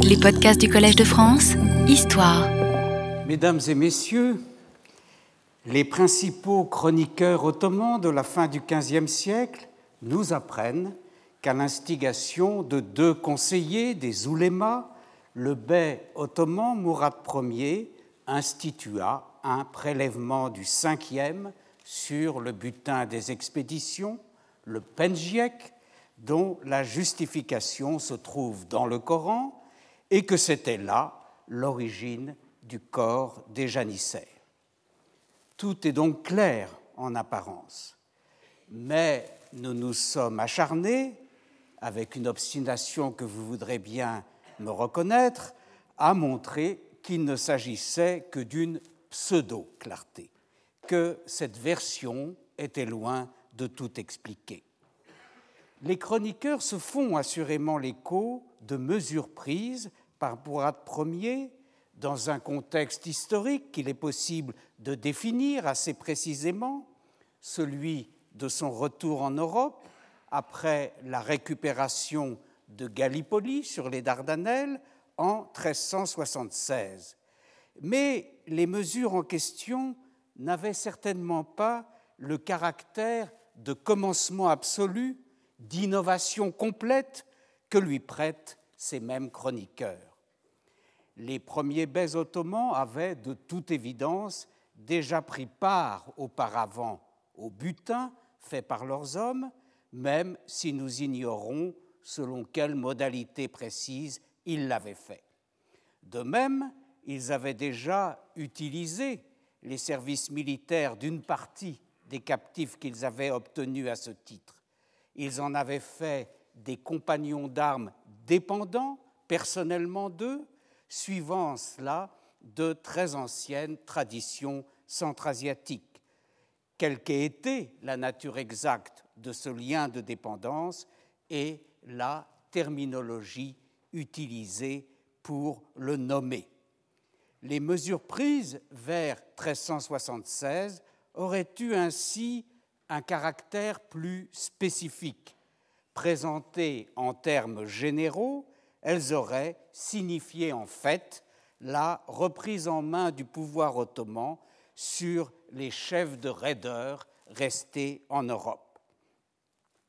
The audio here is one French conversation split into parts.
Les podcasts du Collège de France, Histoire. Mesdames et messieurs, les principaux chroniqueurs ottomans de la fin du XVe siècle nous apprennent qu'à l'instigation de deux conseillers des oulémas, le bey ottoman Mourad Ier institua un prélèvement du cinquième sur le butin des expéditions, le penjiek, dont la justification se trouve dans le Coran, et que c'était là l'origine du corps des janissaires. Tout est donc clair en apparence, mais nous nous sommes acharnés, avec une obstination que vous voudrez bien me reconnaître, à montrer qu'il ne s'agissait que d'une pseudo-clarté, que cette version était loin de tout expliquer. Les chroniqueurs se font assurément l'écho de mesures prises par Bourad Ier dans un contexte historique qu'il est possible de définir assez précisément, celui de son retour en Europe après la récupération de Gallipoli sur les Dardanelles en 1376. Mais les mesures en question n'avaient certainement pas le caractère de commencement absolu, d'innovation complète que lui prêtent ces mêmes chroniqueurs. Les premiers baies ottomans avaient de toute évidence déjà pris part auparavant au butin fait par leurs hommes, même si nous ignorons selon quelle modalité précise ils l'avaient fait. De même, ils avaient déjà utilisé les services militaires d'une partie des captifs qu'ils avaient obtenus à ce titre. Ils en avaient fait des compagnons d'armes dépendants personnellement d'eux, suivant cela de très anciennes traditions centra-asiatiques. Quelle qu'ait été la nature exacte de ce lien de dépendance et la terminologie utilisée pour le nommer. Les mesures prises vers 1376 auraient eu ainsi un caractère plus spécifique. Présentées en termes généraux, elles auraient signifié en fait la reprise en main du pouvoir ottoman sur les chefs de raideurs restés en Europe.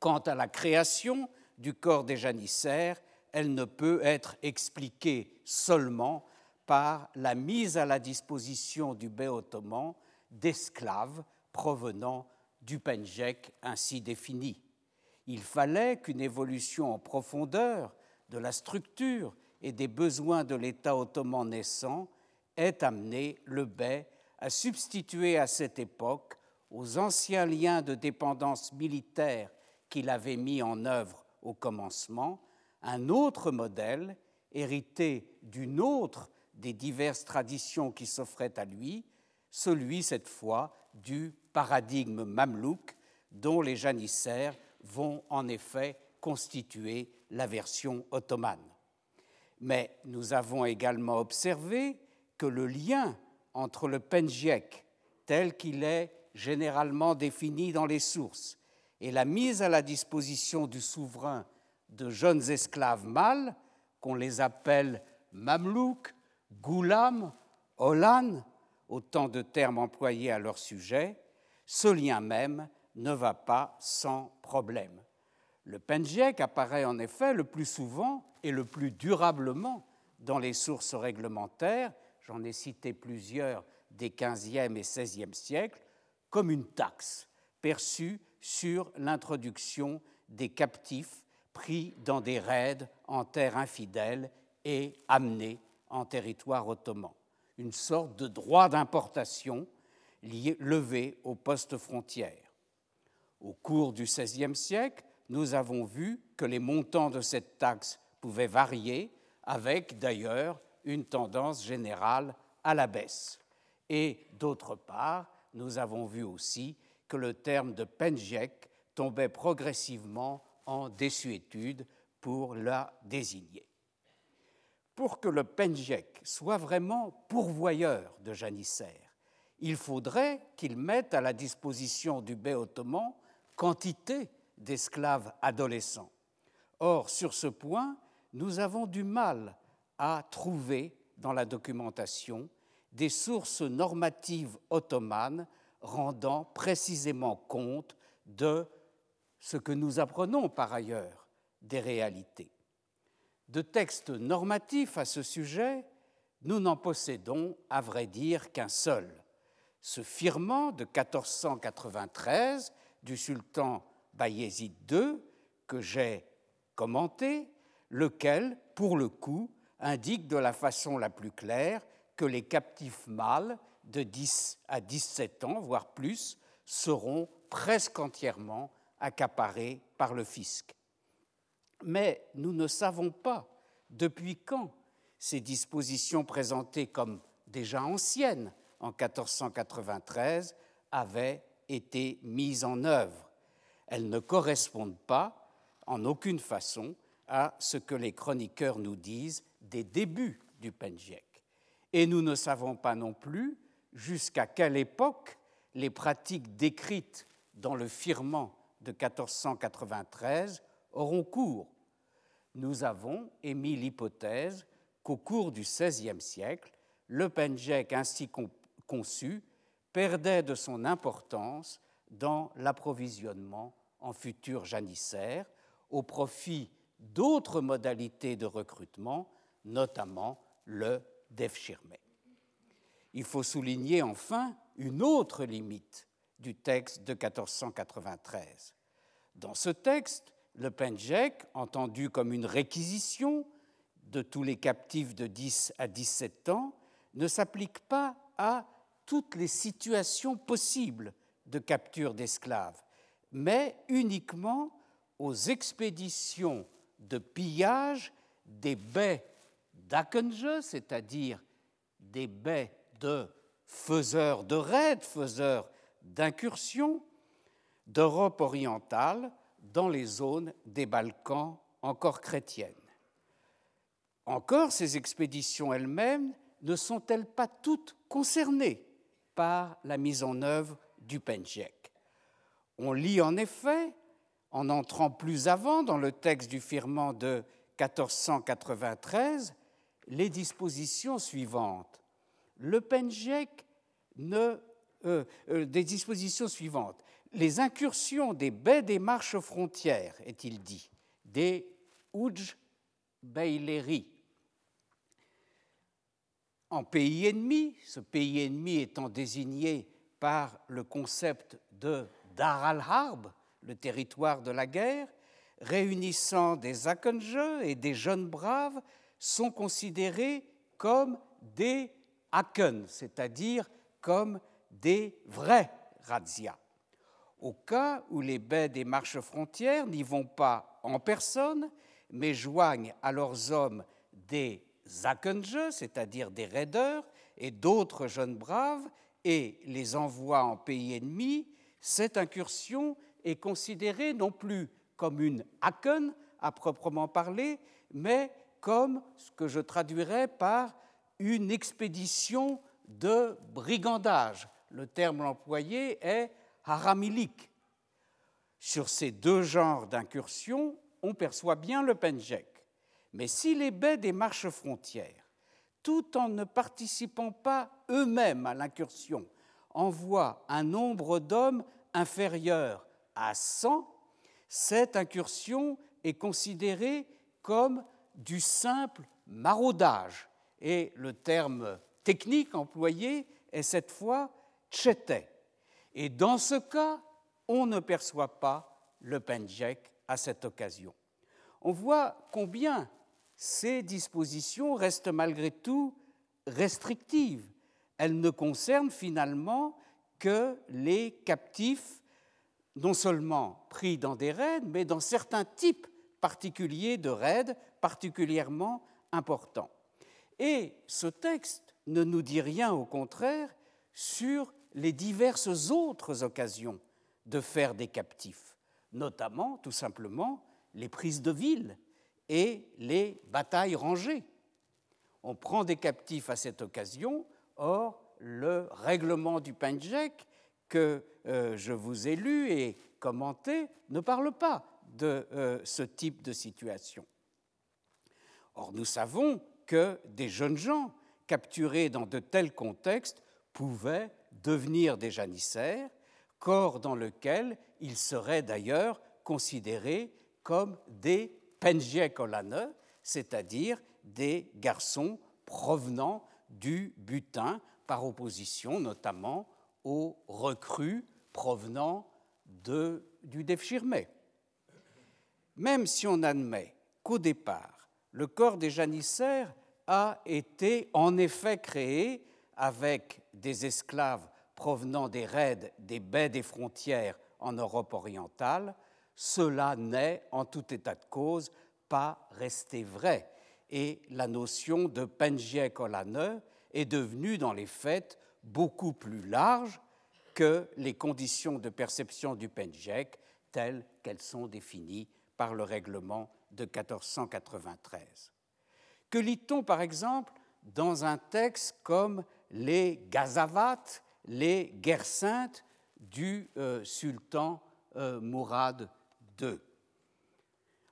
Quant à la création du corps des janissaires, elle ne peut être expliquée seulement par la mise à la disposition du bey ottoman d'esclaves provenant du ainsi défini. Il fallait qu'une évolution en profondeur de la structure et des besoins de l'État ottoman naissant ait amené le bey à substituer à cette époque aux anciens liens de dépendance militaire qu'il avait mis en œuvre au commencement un autre modèle hérité d'une autre des diverses traditions qui s'offraient à lui, celui cette fois du paradigme mamelouk dont les janissaires vont en effet constituer la version ottomane. Mais nous avons également observé que le lien entre le penjek, tel qu'il est généralement défini dans les sources, et la mise à la disposition du souverain de jeunes esclaves mâles, qu'on les appelle mamelouks, goulam, olan, autant de termes employés à leur sujet, ce lien même ne va pas sans problème. Le penjek apparaît en effet le plus souvent et le plus durablement dans les sources réglementaires, j'en ai cité plusieurs des XVe et XVIe siècles, comme une taxe perçue sur l'introduction des captifs pris dans des raids en terre infidèle et amenés en territoire ottoman. Une sorte de droit d'importation levé au poste frontière. Au cours du XVIe siècle, nous avons vu que les montants de cette taxe pouvaient varier, avec d'ailleurs une tendance générale à la baisse. Et d'autre part, nous avons vu aussi que le terme de penjek tombait progressivement en désuétude pour la désigner. Pour que le penjek soit vraiment pourvoyeur de janissaires, il faudrait qu'il mette à la disposition du bey ottoman quantité d'esclaves adolescents. Or, sur ce point, nous avons du mal à trouver dans la documentation des sources normatives ottomanes rendant précisément compte de ce que nous apprenons par ailleurs des réalités. De textes normatifs à ce sujet, nous n'en possédons, à vrai dire, qu'un seul. Ce firman de 1493 du sultan Bayezid II, que j'ai commenté, lequel, pour le coup, indique de la façon la plus claire que les captifs mâles de 10 à 17 ans, voire plus, seront presque entièrement accaparés par le fisc. Mais nous ne savons pas depuis quand ces dispositions présentées comme déjà anciennes en 1493 avaient été mises en œuvre. Elles ne correspondent pas en aucune façon à ce que les chroniqueurs nous disent des débuts du Penjek. Et nous ne savons pas non plus jusqu'à quelle époque les pratiques décrites dans le firman de 1493 auront cours. Nous avons émis l'hypothèse qu'au cours du XVIe siècle, le penjek ainsi conçu perdait de son importance dans l'approvisionnement en futurs janissaires au profit d'autres modalités de recrutement, notamment le devshirme. Il faut souligner enfin une autre limite du texte de 1493. Dans ce texte, le penjek, entendu comme une réquisition de tous les captifs de 10 à 17 ans, ne s'applique pas à toutes les situations possibles de capture d'esclaves, mais uniquement aux expéditions de pillage des baies d'Akenje, c'est-à-dire des baies de faiseurs de raids, faiseurs d'incursions d'Europe orientale dans les zones des Balkans encore chrétiennes. Encore, ces expéditions elles-mêmes ne sont-elles pas toutes concernées? Par la mise en œuvre du Penjek On lit en effet, en entrant plus avant dans le texte du firman de 1493, les dispositions suivantes. Le ne. Euh, euh, des dispositions suivantes. Les incursions des baies des marches frontières, est-il dit, des Uj Beileri, en pays ennemi, ce pays ennemi étant désigné par le concept de Dar al-Harb, le territoire de la guerre, réunissant des Akenje et des jeunes braves sont considérés comme des Aken, c'est-à-dire comme des vrais razzias. Au cas où les baies des marches frontières n'y vont pas en personne, mais joignent à leurs hommes des Akenje, c'est-à-dire des raideurs, et d'autres jeunes braves, et les envoient en pays ennemi, cette incursion est considérée non plus comme une Aken à proprement parler, mais comme ce que je traduirais par une expédition de brigandage. Le terme employé est haramilik. Sur ces deux genres d'incursion, on perçoit bien le penjek. Mais si les baies des marches frontières, tout en ne participant pas eux-mêmes à l'incursion, envoient un nombre d'hommes inférieur à 100, cette incursion est considérée comme du simple maraudage. Et le terme technique employé est cette fois tchete. Et dans ce cas, on ne perçoit pas le penjek à cette occasion. On voit combien ces dispositions restent malgré tout restrictives. Elles ne concernent finalement que les captifs, non seulement pris dans des raids, mais dans certains types particuliers de raids particulièrement importants. Et ce texte ne nous dit rien, au contraire, sur les diverses autres occasions de faire des captifs, notamment, tout simplement, les prises de ville et les batailles rangées. On prend des captifs à cette occasion, or le règlement du Penjek que euh, je vous ai lu et commenté ne parle pas de euh, ce type de situation. Or, nous savons que des jeunes gens capturés dans de tels contextes pouvaient devenir des janissaires, corps dans lequel ils seraient d'ailleurs considérés comme des penjiekolane, c'est-à-dire des garçons provenant du butin, par opposition notamment aux recrues provenant du Defchirmé. Même si on admet qu'au départ, le corps des janissaires a été en effet créé avec des esclaves provenant des raids des baies des frontières en Europe orientale, cela n'est, en tout état de cause, pas resté vrai. Et la notion de Penjiekolane est devenue, dans les faits, beaucoup plus large que les conditions de perception du Penjek telles qu'elles sont définies par le règlement de 1493. Que lit-on par exemple dans un texte comme les Gazavat, les guerres saintes du euh, sultan euh, Mourad II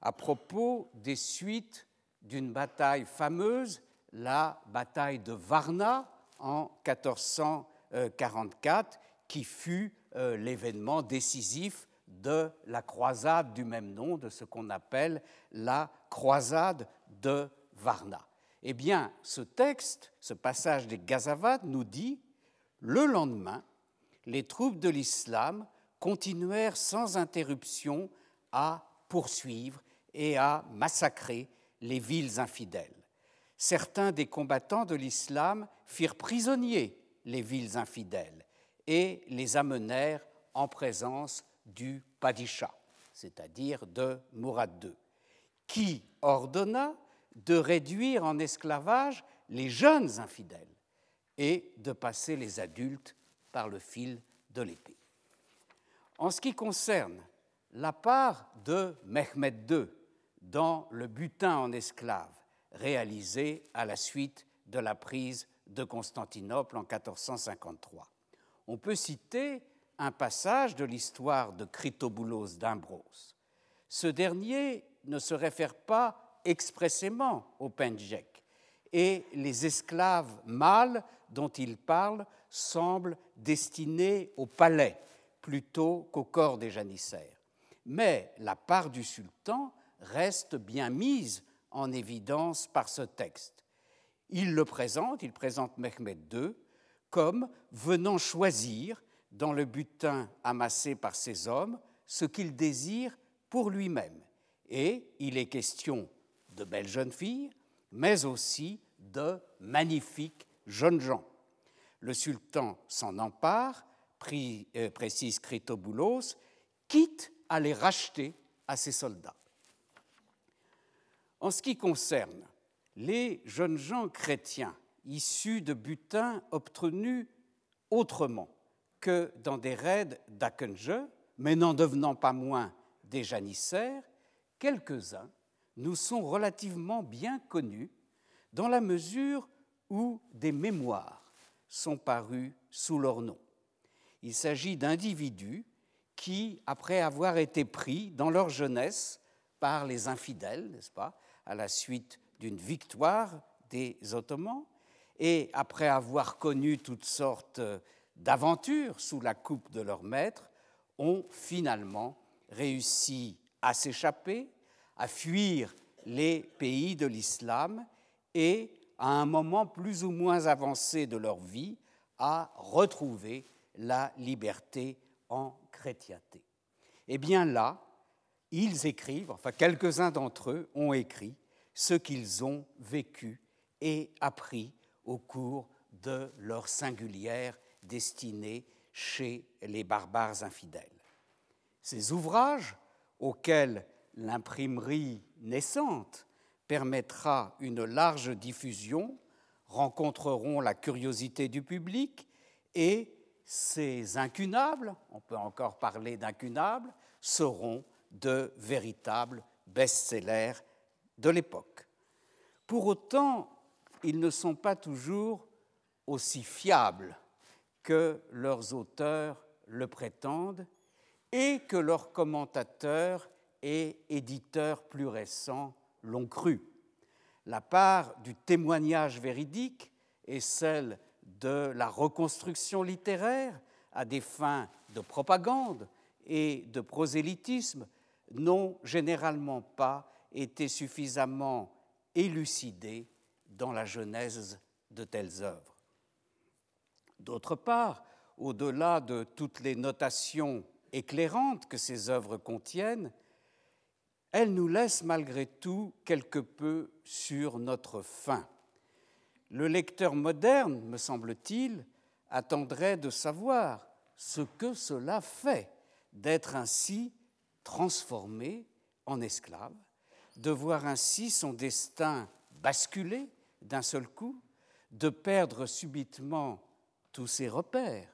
À propos des suites d'une bataille fameuse, la bataille de Varna en 1444, qui fut euh, l'événement décisif de la croisade du même nom, de ce qu'on appelle la croisade de Varna. Eh bien, ce texte, ce passage des Gazavad nous dit le lendemain, les troupes de l'islam continuèrent sans interruption à poursuivre et à massacrer les villes infidèles. Certains des combattants de l'islam firent prisonniers les villes infidèles et les amenèrent en présence du Padisha, c'est-à-dire de Mourad II, qui ordonna de réduire en esclavage les jeunes infidèles et de passer les adultes par le fil de l'épée. En ce qui concerne la part de Mehmed II dans le butin en esclaves réalisé à la suite de la prise de Constantinople en 1453, on peut citer un passage de l'histoire de Critoboulos d'Imbrose. Ce dernier ne se réfère pas expressément au Pendjek, et les esclaves mâles dont il parle semblent destinés au palais plutôt qu'au corps des janissaires. Mais la part du sultan reste bien mise en évidence par ce texte. Il le présente, il présente Mehmed II comme venant choisir dans le butin amassé par ses hommes ce qu'il désire pour lui-même. Et il est question de belles jeunes filles, mais aussi de magnifiques jeunes gens. Le sultan s'en empare, euh, précise Critoboulos, quitte à les racheter à ses soldats. En ce qui concerne les jeunes gens chrétiens issus de butins obtenus autrement que dans des raids d'Akenje, mais n'en devenant pas moins des janissaires, quelques-uns nous sont relativement bien connus dans la mesure où des mémoires sont parus sous leur nom. Il s'agit d'individus qui, après avoir été pris dans leur jeunesse par les infidèles, n'est-ce pas, à la suite d'une victoire des Ottomans, et après avoir connu toutes sortes d'aventures sous la coupe de leur maître, ont finalement réussi à s'échapper, à fuir les pays de l'islam et, à un moment plus ou moins avancé de leur vie, à retrouver la liberté en chrétienté. Eh bien là, ils écrivent, enfin quelques-uns d'entre eux ont écrit ce qu'ils ont vécu et appris au cours de leur singulière destinée chez les barbares infidèles. Ces ouvrages, auxquels l'imprimerie naissante permettra une large diffusion, rencontreront la curiosité du public et ces incunables, on peut encore parler d'incunables, seront de véritables best-sellers de l'époque. Pour autant, ils ne sont pas toujours aussi fiables que leurs auteurs le prétendent et que leurs commentateurs et éditeurs plus récents l'ont cru. la part du témoignage véridique et celle de la reconstruction littéraire à des fins de propagande et de prosélytisme n'ont généralement pas été suffisamment élucidées dans la genèse de telles œuvres. D'autre part, au-delà de toutes les notations éclairantes que ces œuvres contiennent, elles nous laissent malgré tout quelque peu sur notre faim. Le lecteur moderne, me semble-t-il, attendrait de savoir ce que cela fait d'être ainsi transformé en esclave, de voir ainsi son destin basculer d'un seul coup, de perdre subitement tous ses repères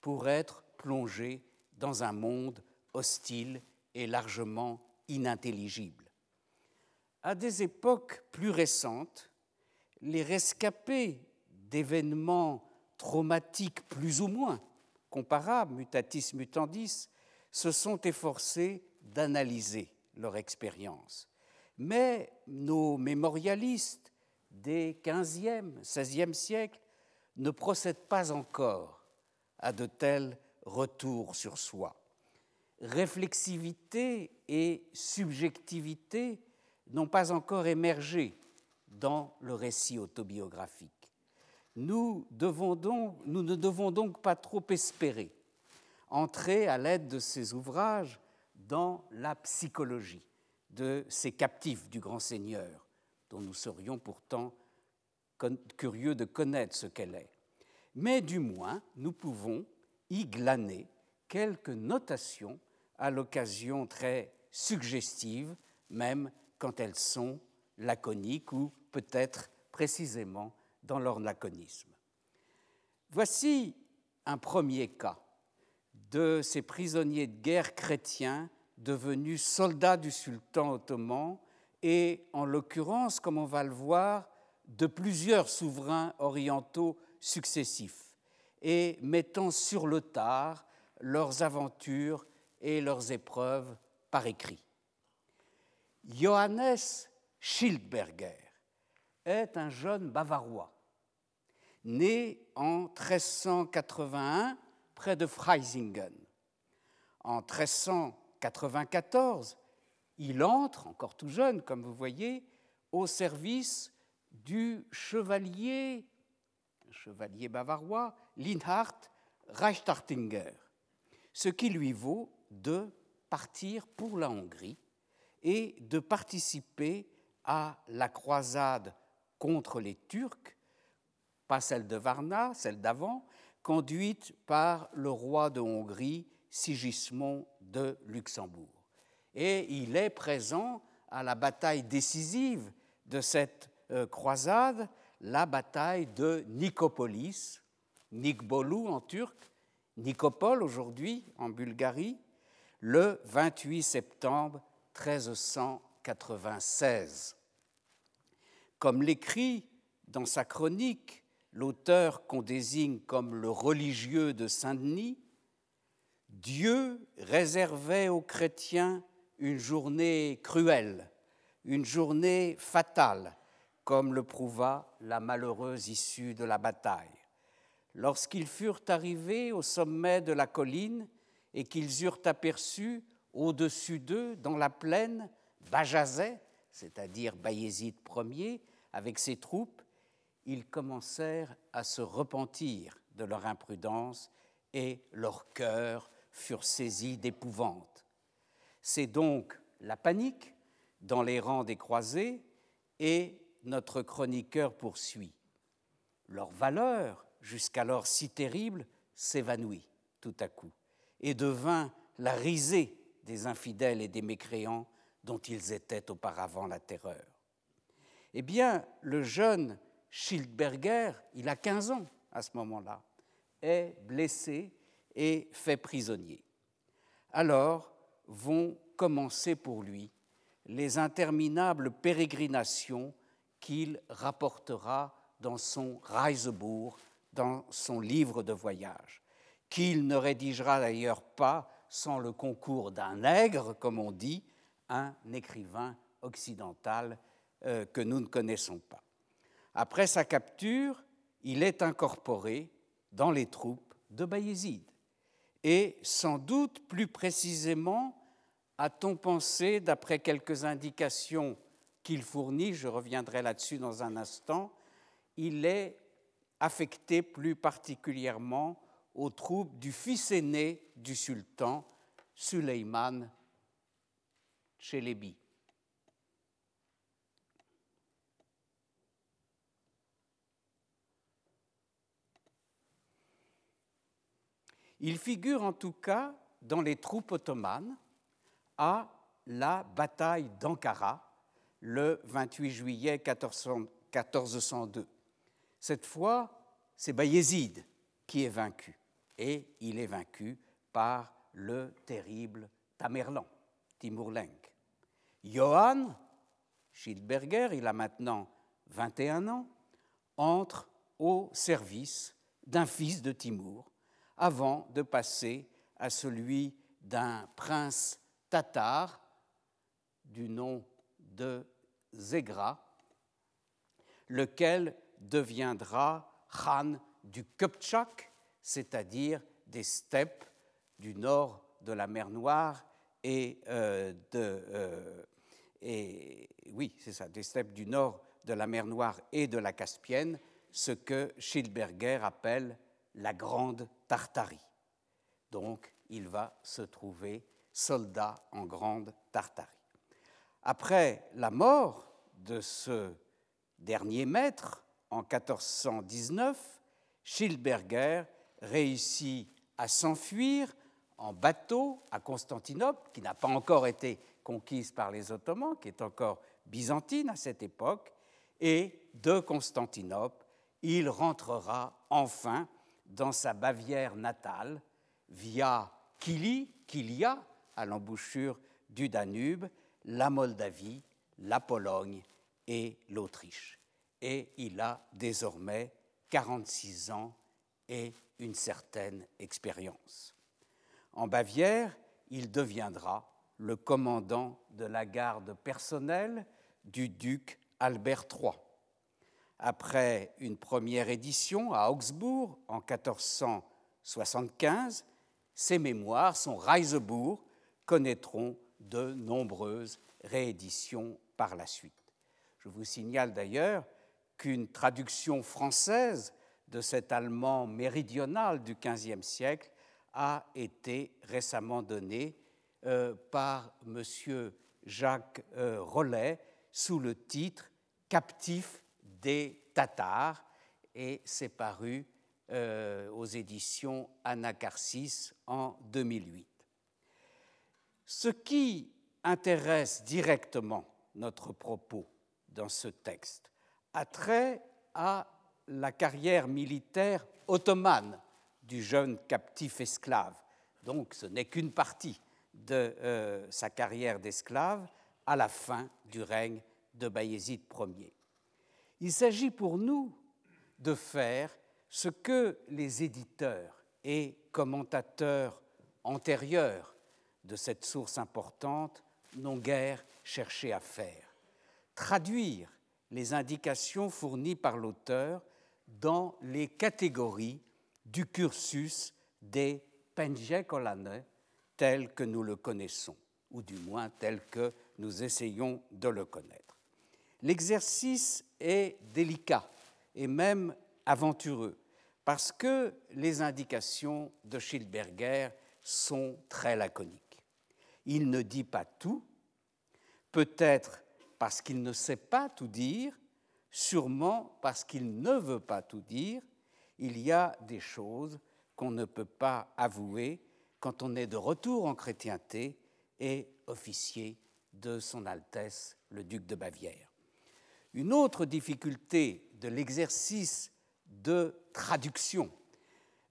pour être plongé dans un monde hostile et largement inintelligible. À des époques plus récentes, les rescapés d'événements traumatiques plus ou moins comparables, mutatis mutandis, se sont efforcés d'analyser leur expérience. Mais nos mémorialistes des XVe, XVIe siècles ne procèdent pas encore à de tels retours sur soi. Réflexivité et subjectivité n'ont pas encore émergé dans le récit autobiographique. Nous, ne devons donc pas trop espérer entrer à l'aide de ces ouvrages dans la psychologie de ces captifs du grand Seigneur, dont nous serions pourtant curieux de connaître ce qu'elle est. Mais du moins, nous pouvons y glaner quelques notations à l'occasion très suggestives, même quand elles sont laconiques ou peut-être précisément dans leur laconisme. Voici un premier cas de ces prisonniers de guerre chrétiens devenus soldats du sultan ottoman et, en l'occurrence, comme on va le voir, de plusieurs souverains orientaux successifs et mettant sur le tard leurs aventures et leurs épreuves par écrit. Johannes Schildberger est un jeune bavarois, né en 1381 près de Freisingen. En 1394, il entre, encore tout jeune comme vous voyez, au service du chevalier, chevalier bavarois, Linhard Reichstartinger, ce qui lui vaut de partir pour la Hongrie et de participer à la croisade contre les Turcs, pas celle de Varna, celle d'avant, conduite par le roi de Hongrie, Sigismond de Luxembourg. Et il est présent à la bataille décisive de cette euh, croisade, la bataille de Nicopolis, Nikbolu en turc, Nicopole aujourd'hui en Bulgarie, le 28 septembre 1396. Comme l'écrit dans sa chronique l'auteur qu'on désigne comme le religieux de Saint-Denis, Dieu réservait aux chrétiens une journée cruelle, une journée fatale, comme le prouva la malheureuse issue de la bataille. Lorsqu'ils furent arrivés au sommet de la colline et qu'ils eurent aperçu au-dessus d'eux, dans la plaine, Bajazet, c'est-à-dire Bayezid Ier, avec ses troupes, ils commencèrent à se repentir de leur imprudence et leurs cœurs furent saisis d'épouvante. C'est donc la panique dans les rangs des croisés et notre chroniqueur poursuit. Leur valeur, jusqu'alors si terrible, s'évanouit tout à coup et devint la risée des infidèles et des mécréants dont ils étaient auparavant la terreur. Eh bien, le jeune Schildberger, il a 15 ans à ce moment-là, est blessé et fait prisonnier. Alors vont commencer pour lui les interminables pérégrinations qu'il rapportera dans son Reisebourg, dans son livre de voyage, qu'il ne rédigera d'ailleurs pas sans le concours d'un nègre, comme on dit, un écrivain occidental euh, que nous ne connaissons pas. Après sa capture, il est incorporé dans les troupes de Bayezid. Et sans doute plus précisément, a-t-on pensé, d'après quelques indications qu'il fournit, je reviendrai là-dessus dans un instant, il est affecté plus particulièrement aux troupes du fils aîné du sultan, Suleyman Il figure en tout cas dans les troupes ottomanes à la bataille d'Ankara le 28 juillet 1402. Cette fois, c'est Bayezid qui est vaincu, et il est vaincu par le terrible Tamerlan, Timur Lenk. Johann Schildberger, il a maintenant 21 ans, entre au service d'un fils de Timur avant de passer à celui d'un prince tatar du nom de Zegra, lequel deviendra Khan du Kupchak, c'est-à-dire des steppes du nord de la mer Noire et euh, de. Euh, oui, c'est ça, des steppes du nord de la mer Noire et de la Caspienne, ce que Schildberger appelle la Grande Tartarie. Donc, il va se trouver soldat en Grande Tartarie. Après la mort de ce dernier maître en 1419, Schildberger réussit à s'enfuir en bateau à Constantinople, qui n'a pas encore été conquise par les Ottomans, qui est encore byzantine à cette époque, et de Constantinople, il rentrera enfin dans sa Bavière natale via Kili, Kilia, à l'embouchure du Danube, la Moldavie, la Pologne et l'Autriche. Et il a désormais 46 ans et une certaine expérience. En Bavière, il deviendra le commandant de la garde personnelle du duc Albert III. Après une première édition à Augsbourg en 1475, ses mémoires, son Reisebourg, connaîtront de nombreuses rééditions par la suite. Je vous signale d'ailleurs qu'une traduction française de cet allemand méridional du XVe siècle a été récemment donnée euh, par M. Jacques euh, Rollet sous le titre Captif des Tatars et c'est paru euh, aux éditions Anacarsis en 2008. Ce qui intéresse directement notre propos dans ce texte a trait à la carrière militaire ottomane du jeune captif esclave. Donc ce n'est qu'une partie de euh, sa carrière d'esclave à la fin du règne de Bayezid Ier. Il s'agit pour nous de faire ce que les éditeurs et commentateurs antérieurs de cette source importante n'ont guère cherché à faire, traduire les indications fournies par l'auteur dans les catégories du cursus des Penjekolane tel que nous le connaissons, ou du moins tel que nous essayons de le connaître. L'exercice est délicat et même aventureux, parce que les indications de Schildberger sont très laconiques. Il ne dit pas tout, peut-être parce qu'il ne sait pas tout dire, sûrement parce qu'il ne veut pas tout dire, il y a des choses qu'on ne peut pas avouer quand on est de retour en chrétienté et officier de Son Altesse le duc de Bavière. Une autre difficulté de l'exercice de traduction,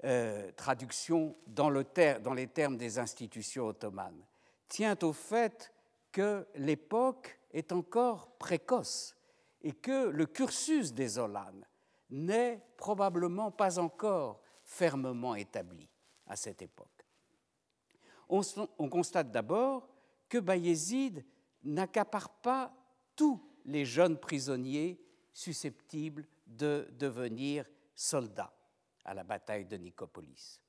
euh, traduction dans, le dans les termes des institutions ottomanes, tient au fait que l'époque est encore précoce et que le cursus des Olanes n'est probablement pas encore fermement établi à cette époque. On, constate d'abord que Bayezid n'accapare pas tous les jeunes prisonniers susceptibles de devenir soldats à la bataille de Nicopolis.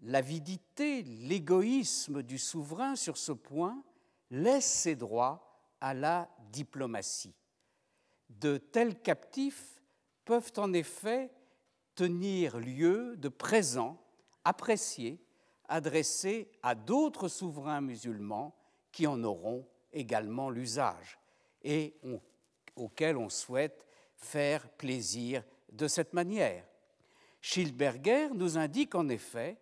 L'avidité, l'égoïsme du souverain sur ce point laisse ses droits à la diplomatie. De tels captifs peuvent en effet tenir lieu de présents appréciés adressés à d'autres souverains musulmans qui en auront également l'usage et auxquels on souhaite faire plaisir de cette manière. Schildberger nous indique en effet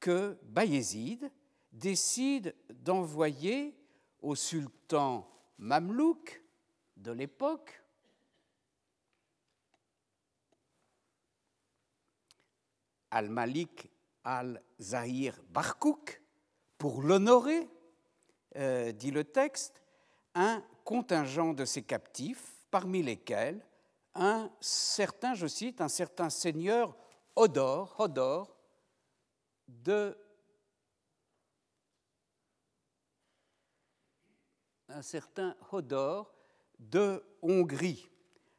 que Bayezid décide d'envoyer au sultan mamelouk de l'époque Al-Malik al-Zahir Barkouk pour l'honorer, euh, dit le texte, un contingent de ses captifs, parmi lesquels un certain, je cite, un certain seigneur Hodor, Hodor de un certain Hodor de Hongrie,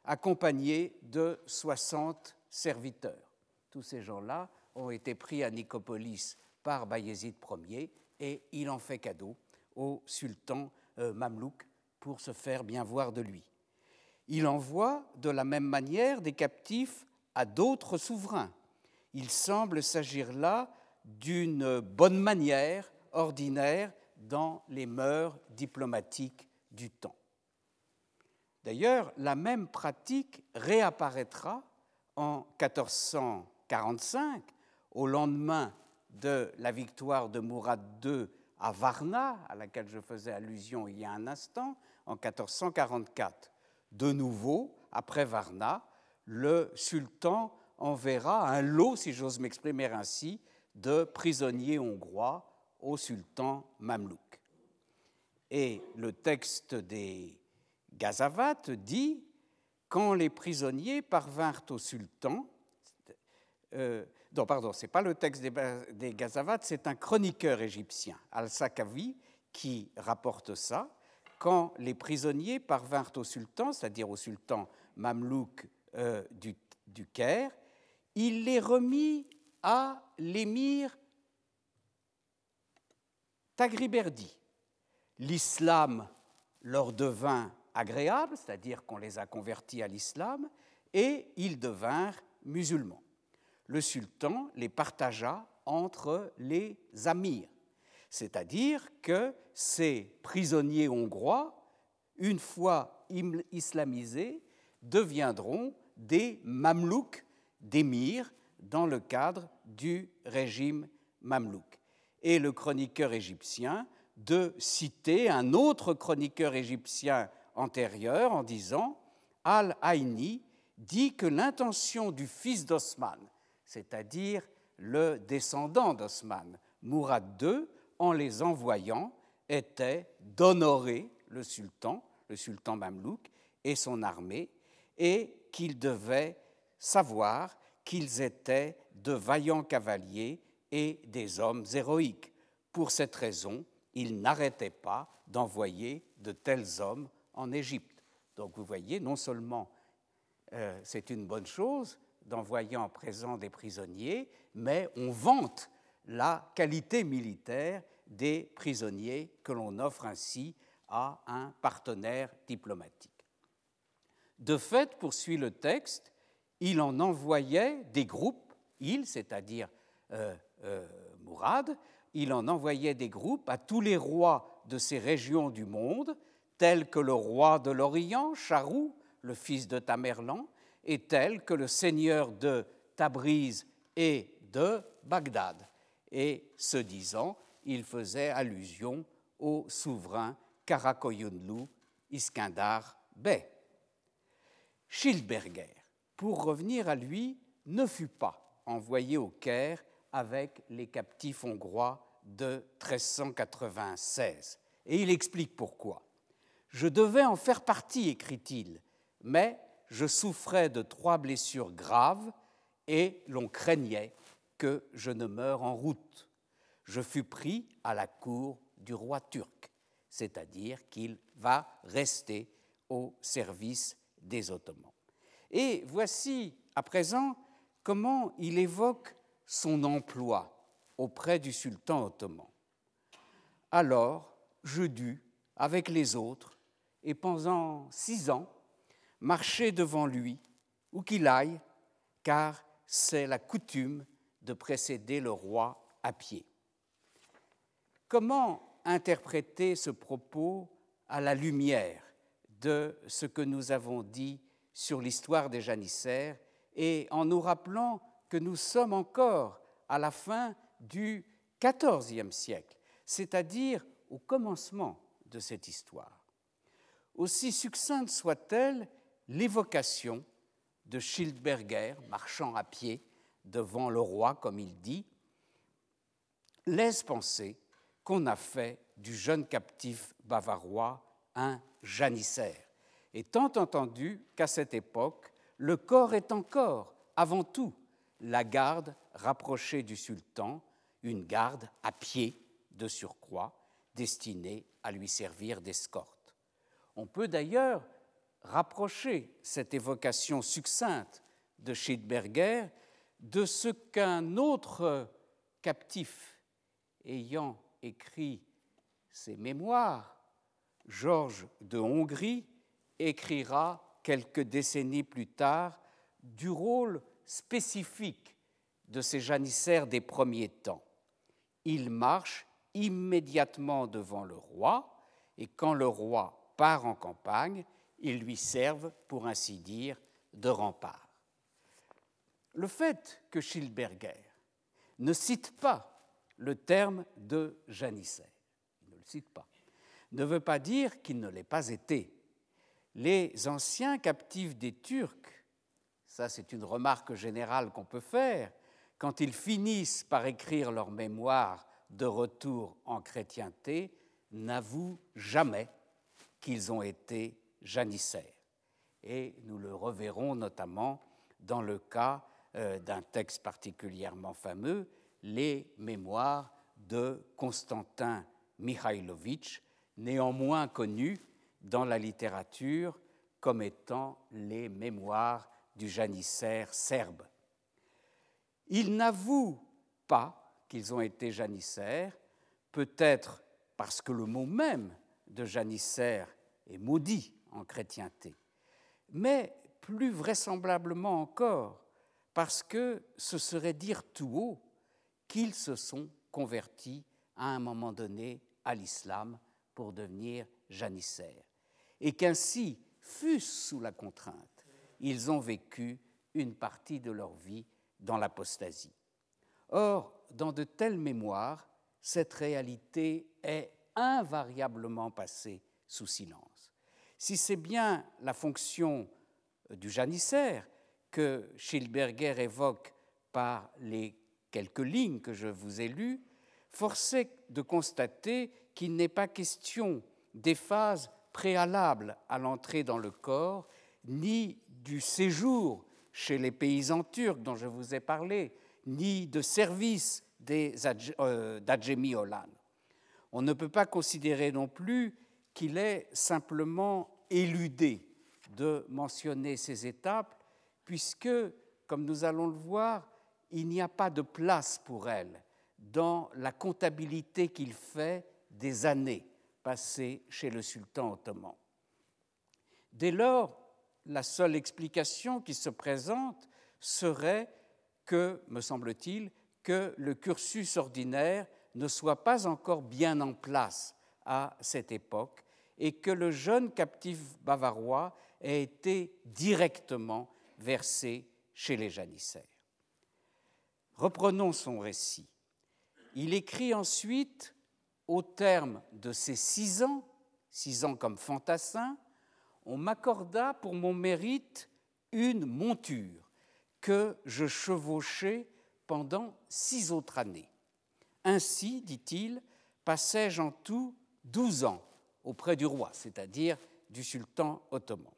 accompagné de 60 serviteurs. Tous ces gens-là ont été pris à Nicopolis par Bayezid Ier et il en fait cadeau au sultan euh, mamelouk pour se faire bien voir de lui. Il envoie de la même manière des captifs à d'autres souverains. Il semble s'agir là d'une bonne manière ordinaire dans les mœurs diplomatiques du temps. D'ailleurs, la même pratique réapparaîtra en 1445, au lendemain de la victoire de Mourad II à Varna, à laquelle je faisais allusion il y a un instant, en 1444. De nouveau, après Varna, le sultan enverra un lot, si j'ose m'exprimer ainsi, de prisonniers hongrois au sultan mamelouk. Et le texte des Gazavates dit quand les prisonniers parvinrent au sultan, euh, non, pardon, ce n'est pas le texte des, des Gazavates, c'est un chroniqueur égyptien, Al-Sakawi, qui rapporte ça quand les prisonniers parvinrent au sultan, c'est-à-dire au sultan mamelouk euh, du, Caire, il les remit à l'émir Tagriberdi. L'islam leur devint agréable, c'est-à-dire qu'on les a convertis à l'islam, et ils devinrent musulmans. Le sultan les partagea entre les amirs. C'est-à-dire que ces prisonniers hongrois, une fois islamisés, deviendront des mamelouks d'émirs dans le cadre du régime mamelouk. Et le chroniqueur égyptien de citer un autre chroniqueur égyptien antérieur en disant Al-Aini dit que l'intention du fils d'Osman, c'est-à-dire le descendant d'Osman, Mourad II, en les envoyant, était d'honorer le sultan, le sultan mamelouk, et son armée, et qu'il devait savoir qu'ils étaient de vaillants cavaliers et des hommes héroïques. Pour cette raison, il n'arrêtait pas d'envoyer de tels hommes en Égypte. Donc vous voyez, non seulement euh, c'est une bonne chose d'envoyer en présent des prisonniers, mais on vante la qualité militaire des prisonniers que l'on offre ainsi à un partenaire diplomatique. De fait, poursuit le texte, il en envoyait des groupes, il, c'est-à-dire euh, euh, Mourad, il en envoyait des groupes à tous les rois de ces régions du monde, tels que le roi de l'Orient, Charou, le fils de Tamerlan, et tels que le seigneur de Tabriz et de Bagdad et ce disant, il faisait allusion au souverain Karakoyunlu Iskandar Bey. Schildberger, pour revenir à lui, ne fut pas envoyé au Caire avec les captifs hongrois de 1396. Et il explique pourquoi. Je devais en faire partie, écrit-il, mais je souffrais de trois blessures graves et l'on craignait que je ne meure en route. Je fus pris à la cour du roi turc, c'est-à-dire qu'il va rester au service des Ottomans. Et voici à présent comment il évoque son emploi auprès du sultan ottoman. Alors, je dus, avec les autres, et pendant six ans, marcher devant lui, où qu'il aille, car c'est la coutume de précéder le roi à pied. Comment interpréter ce propos à la lumière de ce que nous avons dit sur l'histoire des janissaires et en nous rappelant que nous sommes encore à la fin du XIVe siècle, c'est-à-dire au commencement de cette histoire? Aussi succincte soit-elle, l'évocation de Schildberger, marchant à pied devant le roi, comme il dit, laisse penser qu'on a fait du jeune captif bavarois un janissaire. Et tant entendu qu'à cette époque, le corps est encore, avant tout, la garde rapprochée du sultan, une garde à pied de surcroît, destinée à lui servir d'escorte. On peut d'ailleurs rapprocher cette évocation succincte de Schildberger de ce qu'un autre captif ayant écrit ses mémoires, Georges de Hongrie, écrira quelques décennies plus tard du rôle spécifique de ces janissaires des premiers temps. Ils marchent immédiatement devant le roi et quand le roi part en campagne, ils lui servent, pour ainsi dire, de rempart. Le fait que Schilberger ne cite pas le terme de janissaire, il ne le cite pas, ne veut pas dire qu'il ne l'ait pas été. Les anciens captifs des Turcs, ça c'est une remarque générale qu'on peut faire, quand ils finissent par écrire leur mémoire de retour en chrétienté, n'avouent jamais qu'ils ont été janissaires. Et nous le reverrons notamment dans le cas euh, d'un texte particulièrement fameux, les mémoires de Constantin Mikhailovitch, néanmoins connu dans la littérature comme étant les mémoires du janissaire serbe. Ils n'avouent pas qu'ils ont été janissaires, peut-être parce que le mot même de janissaire est maudit en chrétienté, mais plus vraisemblablement encore parce que ce serait dire tout haut qu'ils se sont convertis à un moment donné à l'islam pour devenir janissaires, et qu'ainsi, fût sous la contrainte, ils ont vécu une partie de leur vie dans l'apostasie. Or, dans de telles mémoires, cette réalité est invariablement passée sous silence. Si c'est bien la fonction du janissaire que Schilberger évoque par les quelques lignes que je vous ai lues, force est de constater qu'il n'est pas question des phases préalables à l'entrée dans le corps, ni du séjour chez les paysans turcs dont je vous ai parlé, ni de service euh, d'Adjemi Olan. On ne peut pas considérer non plus qu'il est simplement éludé de mentionner ces étapes, puisque, comme nous allons le voir, il n'y a pas de place pour elles dans la comptabilité qu'il fait des années passées chez le sultan ottoman. Dès lors, la seule explication qui se présente serait que, me semble-t-il, que le cursus ordinaire ne soit pas encore bien en place à cette époque et que le jeune captif bavarois ait été directement versé chez les janissaires. Reprenons son récit. Il écrit ensuite, au terme de ces six ans, six ans comme fantassin, on m'accorda pour mon mérite une monture que je chevauchais pendant six autres années. Ainsi, dit-il, passai-je en tout douze ans auprès du roi, c'est-à-dire du sultan ottoman.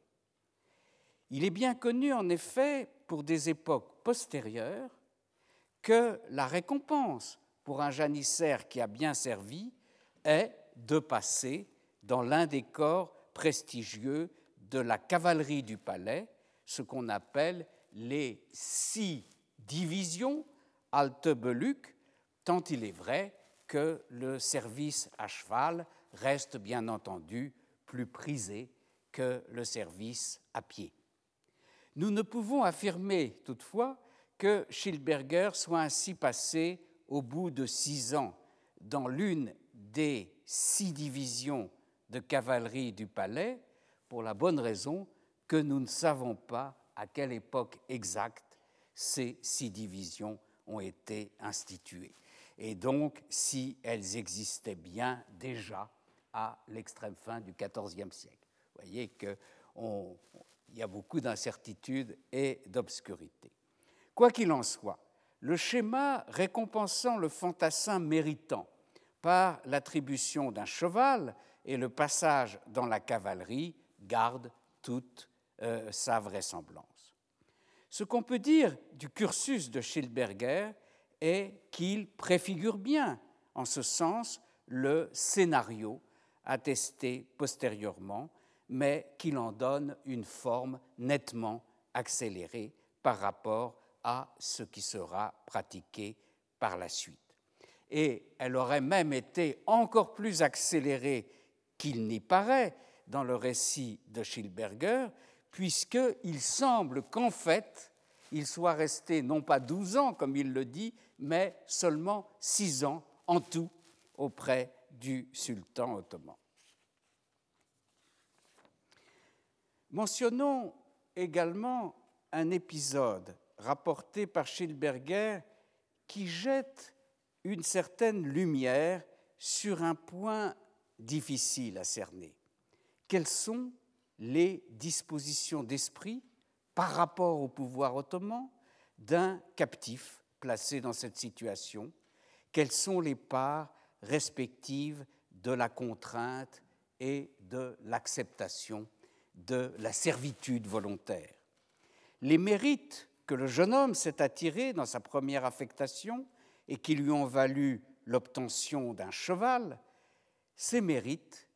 Il est bien connu, en effet, pour des époques postérieures, que la récompense pour un janissaire qui a bien servi est de passer dans l'un des corps prestigieux de la cavalerie du palais, ce qu'on appelle les six divisions Altebeluc, tant il est vrai que le service à cheval reste bien entendu plus prisé que le service à pied. Nous ne pouvons affirmer toutefois que Schilberger soit ainsi passé au bout de six ans dans l'une des six divisions de cavalerie du palais, pour la bonne raison que nous ne savons pas à quelle époque exacte ces six divisions ont été instituées, et donc si elles existaient bien déjà à l'extrême fin du XIVe siècle. Vous voyez qu'il y a beaucoup d'incertitudes et d'obscurité. Quoi qu'il en soit, le schéma récompensant le fantassin méritant par l'attribution d'un cheval et le passage dans la cavalerie garde toute euh, sa vraisemblance. Ce qu'on peut dire du cursus de Schilberger est qu'il préfigure bien, en ce sens, le scénario attesté postérieurement, mais qu'il en donne une forme nettement accélérée par rapport à ce qui sera pratiqué par la suite. Et elle aurait même été encore plus accélérée qu'il n'y paraît dans le récit de Schilberger, puisqu'il semble qu'en fait, il soit resté non pas 12 ans, comme il le dit, mais seulement 6 ans en tout auprès du sultan ottoman. Mentionnons également un épisode rapporté par Schilberger qui jette une certaine lumière sur un point difficile à cerner. Quelles sont les dispositions d'esprit par rapport au pouvoir ottoman d'un captif placé dans cette situation? Quelles sont les parts respectives de la contrainte et de l'acceptation de la servitude volontaire Les mérites que le jeune homme s'est attirés dans sa première affectation et qui lui ont valu l'obtention d'un cheval, ces mérites,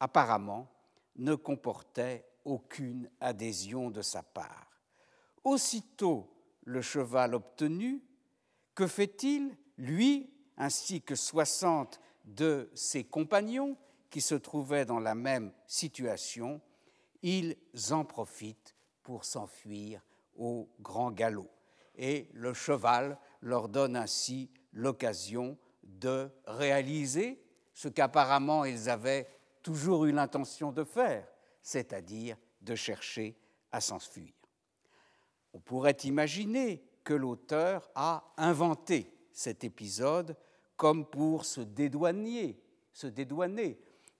apparemment, ne comportaient aucune adhésion de sa part. Aussitôt le cheval obtenu, que fait-il, lui, ainsi que soixante de ses compagnons qui se trouvaient dans la même situation Ils en profitent pour s'enfuir au grand galop. Et le cheval leur donne ainsi l'occasion de réaliser ce qu'apparemment ils avaient toujours eu l'intention de faire, c'est-à-dire de chercher à s'enfuir. On pourrait imaginer que l'auteur a inventé cet épisode comme pour se dédouaner,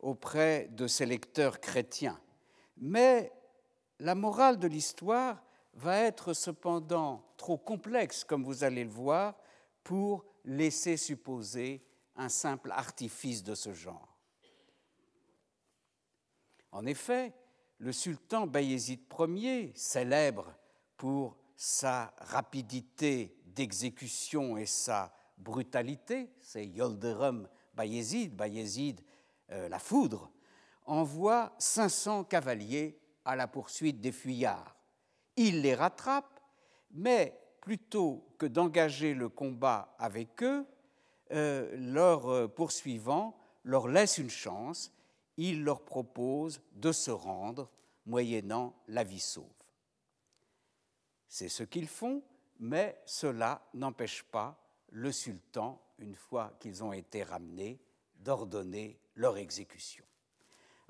auprès de ses lecteurs chrétiens. Mais la morale de l'histoire va être cependant trop complexe, comme vous allez le voir, pour laisser supposer un simple artifice de ce genre. En effet, le sultan Bayezid Ier, célèbre pour sa rapidité d'exécution et sa brutalité, c'est Yolderum Bayezid, Bayezid euh, la foudre, envoie 500 cavaliers à la poursuite des fuyards il les rattrape, mais plutôt que d'engager le combat avec eux, euh, leur euh, poursuivant leur laisse une chance, il leur propose de se rendre moyennant la vie sauve. C'est ce qu'ils font, mais cela n'empêche pas le sultan, une fois qu'ils ont été ramenés, d'ordonner leur exécution.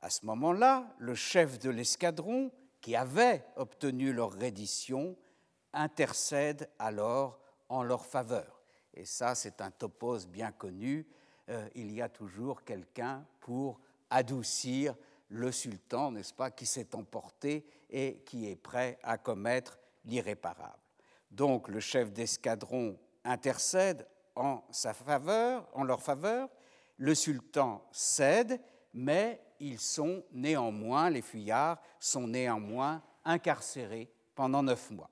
À ce moment-là, le chef de l'escadron qui avaient obtenu leur reddition intercèdent alors en leur faveur. Et ça, c'est un topos bien connu. Euh, il y a toujours quelqu'un pour adoucir le sultan, n'est-ce pas, qui s'est emporté et qui est prêt à commettre l'irréparable. Donc le chef d'escadron intercède en sa faveur, en leur faveur, le sultan cède, mais ils sont néanmoins, les fuyards sont néanmoins incarcérés pendant neuf mois.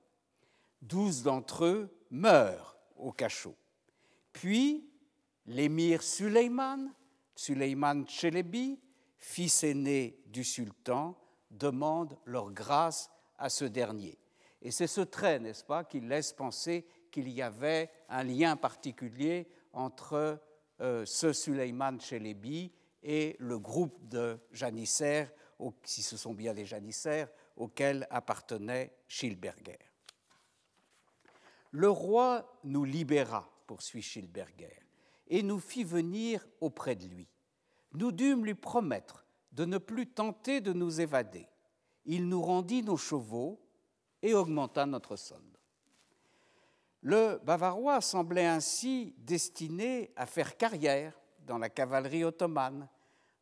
Douze d'entre eux meurent au cachot. Puis l'émir Suleiman, Suleiman Chelebi, fils aîné du sultan, demandent leur grâce à ce dernier. Et c'est ce trait, n'est-ce pas, qui laisse penser qu'il y avait un lien particulier entre euh, ce Suleiman Chelebi et le groupe de janissaires, si ce sont bien des janissaires, auxquels appartenait Schilberger. Le roi nous libéra, poursuit Schilberger, et nous fit venir auprès de lui. Nous dûmes lui promettre de ne plus tenter de nous évader. Il nous rendit nos chevaux et augmenta notre solde. Le Bavarois semblait ainsi destiné à faire carrière dans la cavalerie ottomane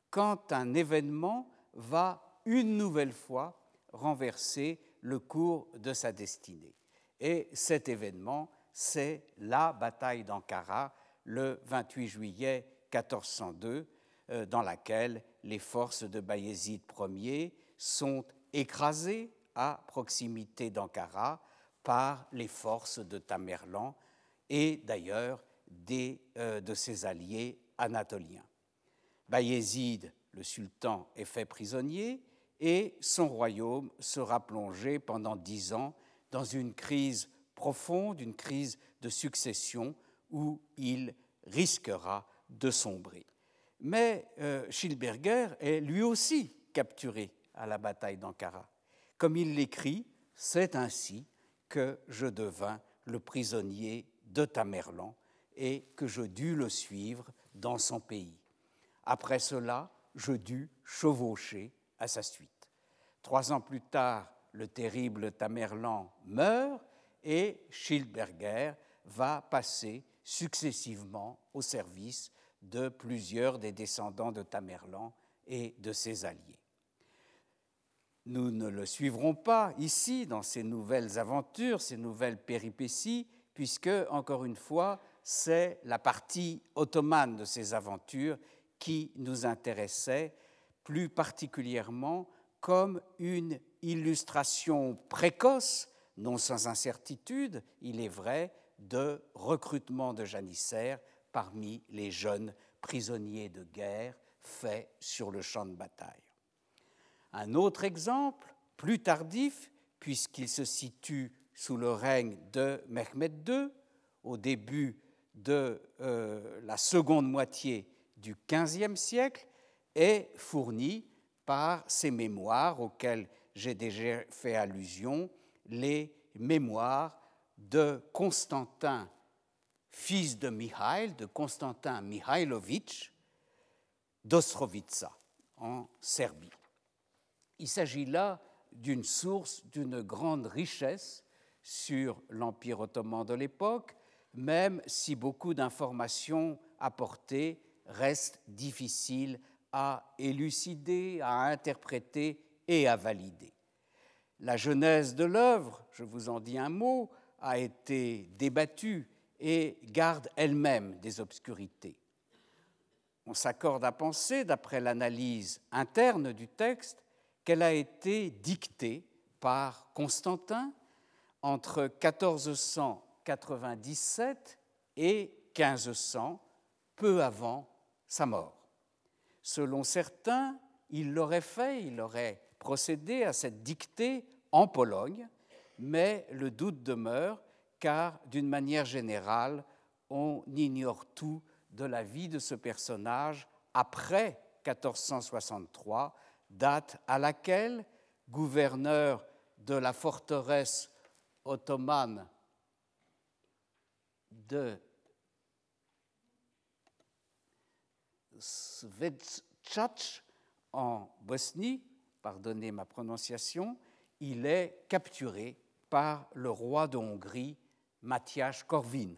quand un événement va une nouvelle fois renverser le cours de sa destinée. Et cet événement, c'est la bataille d'Ankara le 28 juillet 1402, euh, dans laquelle les forces de Bayezid Ier sont écrasées à proximité d'Ankara par les forces de Tamerlan et d'ailleurs euh, de ses alliés anatoliens. Bayezid, le sultan, est fait prisonnier et son royaume sera plongé pendant dix ans dans une crise profonde, une crise de succession où il risquera de sombrer. Mais euh, Schilberger est lui aussi capturé à la bataille d'Ankara. Comme il l'écrit, c'est ainsi que je devins le prisonnier de Tamerlan et que je dus le suivre dans son pays. Après cela, je dus chevaucher à sa suite. Trois ans plus tard, le terrible Tamerlan meurt et Schildberger va passer successivement au service de plusieurs des descendants de Tamerlan et de ses alliés. Nous ne le suivrons pas ici dans ces nouvelles aventures, ces nouvelles péripéties, puisque, encore une fois, c'est la partie ottomane de ces aventures qui nous intéressait plus particulièrement comme une illustration précoce, non sans incertitude, il est vrai, de recrutement de janissaires parmi les jeunes prisonniers de guerre faits sur le champ de bataille. Un autre exemple, plus tardif, puisqu'il se situe sous le règne de Mehmed II, au début de euh, la seconde moitié du XVe siècle, est fourni par ces mémoires auxquelles j'ai déjà fait allusion, les mémoires de Constantin, fils de Mihail, de Constantin Mihailovitch d'Ostrovica, en Serbie. Il s'agit là d'une source d'une grande richesse sur l'Empire ottoman de l'époque, même si beaucoup d'informations apportées restent difficiles à élucider, à interpréter et à valider. La genèse de l'œuvre, je vous en dis un mot, a été débattue et garde elle-même des obscurités. On s'accorde à penser, d'après l'analyse interne du texte, qu'elle a été dictée par Constantin entre 1497 et 1500, peu avant sa mort. Selon certains, il l'aurait fait, il aurait procédé à cette dictée en Pologne, mais le doute demeure car, d'une manière générale, on ignore tout de la vie de ce personnage après 1463, date à laquelle, gouverneur de la forteresse ottomane de Svetchach en Bosnie, pardonnez ma prononciation, il est capturé par le roi de Hongrie, Matthias Corvin,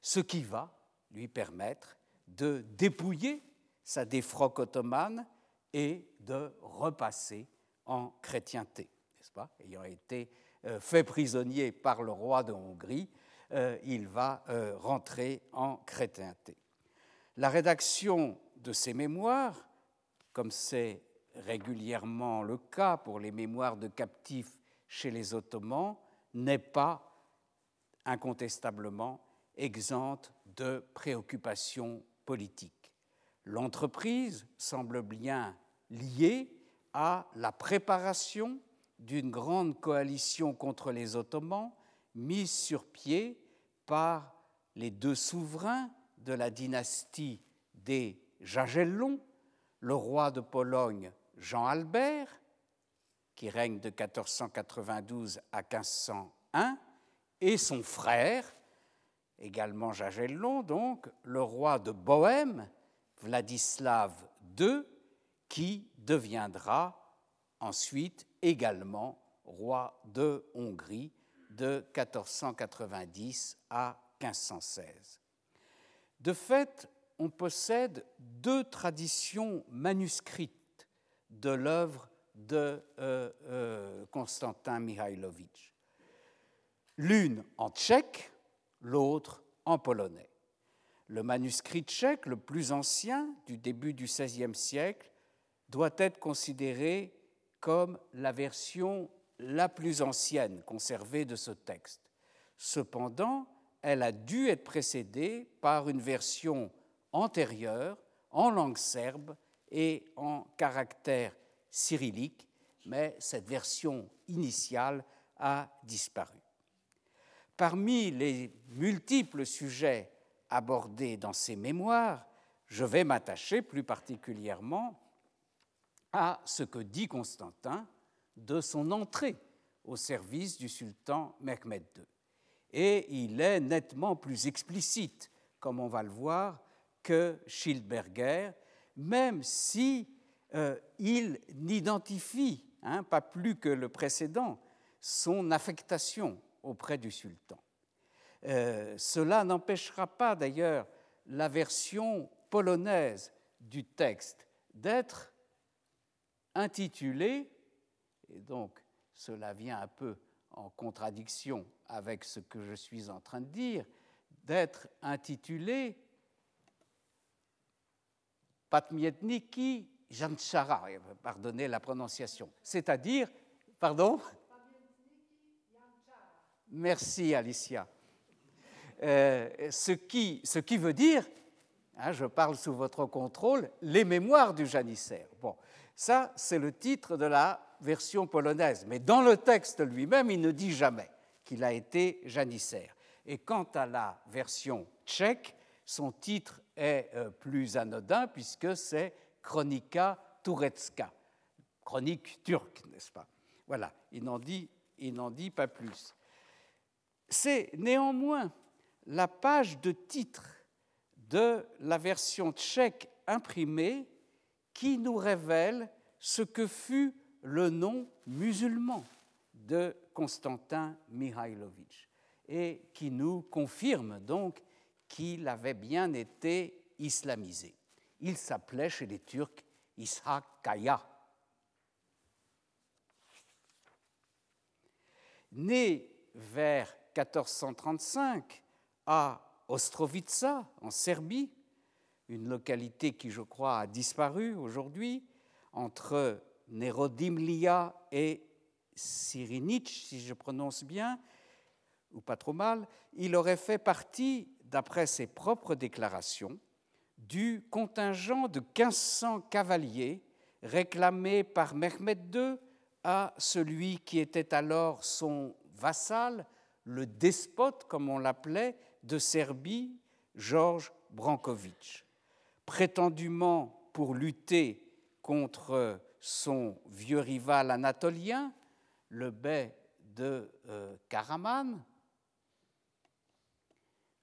ce qui va lui permettre de dépouiller sa défroque ottomane et de repasser en chrétienté, n'est-ce pas? Ayant été euh, fait prisonnier par le roi de Hongrie, euh, il va euh, rentrer en chrétienté. La rédaction de ces mémoires, comme c'est régulièrement le cas pour les mémoires de captifs chez les Ottomans, n'est pas incontestablement exempte de préoccupations politiques. L'entreprise semble bien liée à la préparation d'une grande coalition contre les Ottomans mise sur pied par les deux souverains de la dynastie des Jagellons, le roi de Pologne Jean Albert, qui règne de 1492 à 1501, et son frère, également Jagellon, donc, le roi de Bohême, Vladislav II, qui deviendra ensuite également roi de Hongrie de 1490 à 1516. De fait, on possède deux traditions manuscrites de l'œuvre de euh, euh, Constantin Mihailovitch. L'une en tchèque, l'autre en polonais. Le manuscrit tchèque, le plus ancien du début du XVIe siècle, doit être considéré comme la version la plus ancienne conservée de ce texte. Cependant, elle a dû être précédée par une version antérieure en langue serbe et en caractère cyrillique, mais cette version initiale a disparu. Parmi les multiples sujets abordés dans ces mémoires, je vais m'attacher plus particulièrement à ce que dit Constantin de son entrée au service du sultan Mehmed II. Et il est nettement plus explicite, comme on va le voir, que Schildberger, même si euh, il n'identifie, hein, pas plus que le précédent, son affectation auprès du sultan. Euh, cela n'empêchera pas d'ailleurs la version polonaise du texte d'être intitulé, et donc cela vient un peu en contradiction avec ce que je suis en train de dire, d'être intitulé Patmietniki Janchara, pardonnez la prononciation, c'est-à-dire, pardon? Merci Alicia. Euh, ce, qui, veut dire, hein, je parle sous votre contrôle, les mémoires du janissaire. Bon, ça, c'est le titre de la version polonaise. Mais dans le texte lui-même, il ne dit jamais qu'il a été janissaire. Et quant à la version tchèque, son titre est euh, plus anodin puisque c'est Chronika Turecka, chronique turque, n'est-ce pas? Voilà, il n'en dit pas plus. C'est néanmoins la page de titre de la version tchèque imprimée qui nous révèle ce que fut le nom musulman de Constantin Mihailovitch et qui nous confirme donc qu'il avait bien été islamisé. Il s'appelait chez les Turcs Ishak Kaya. Né vers 1435 à Ostrovica, en Serbie, une localité qui, je crois, a disparu aujourd'hui, entre Nerodimlia et Sirinic, si je prononce bien, ou pas trop mal, il aurait fait partie, d'après ses propres déclarations, du contingent de 1500 cavaliers réclamé par Mehmed II à celui qui était alors son vassal, le despote, comme on l'appelait, de Serbie, Georges Brankovic prétendument pour lutter contre son vieux rival anatolien, le bey de euh, Karaman.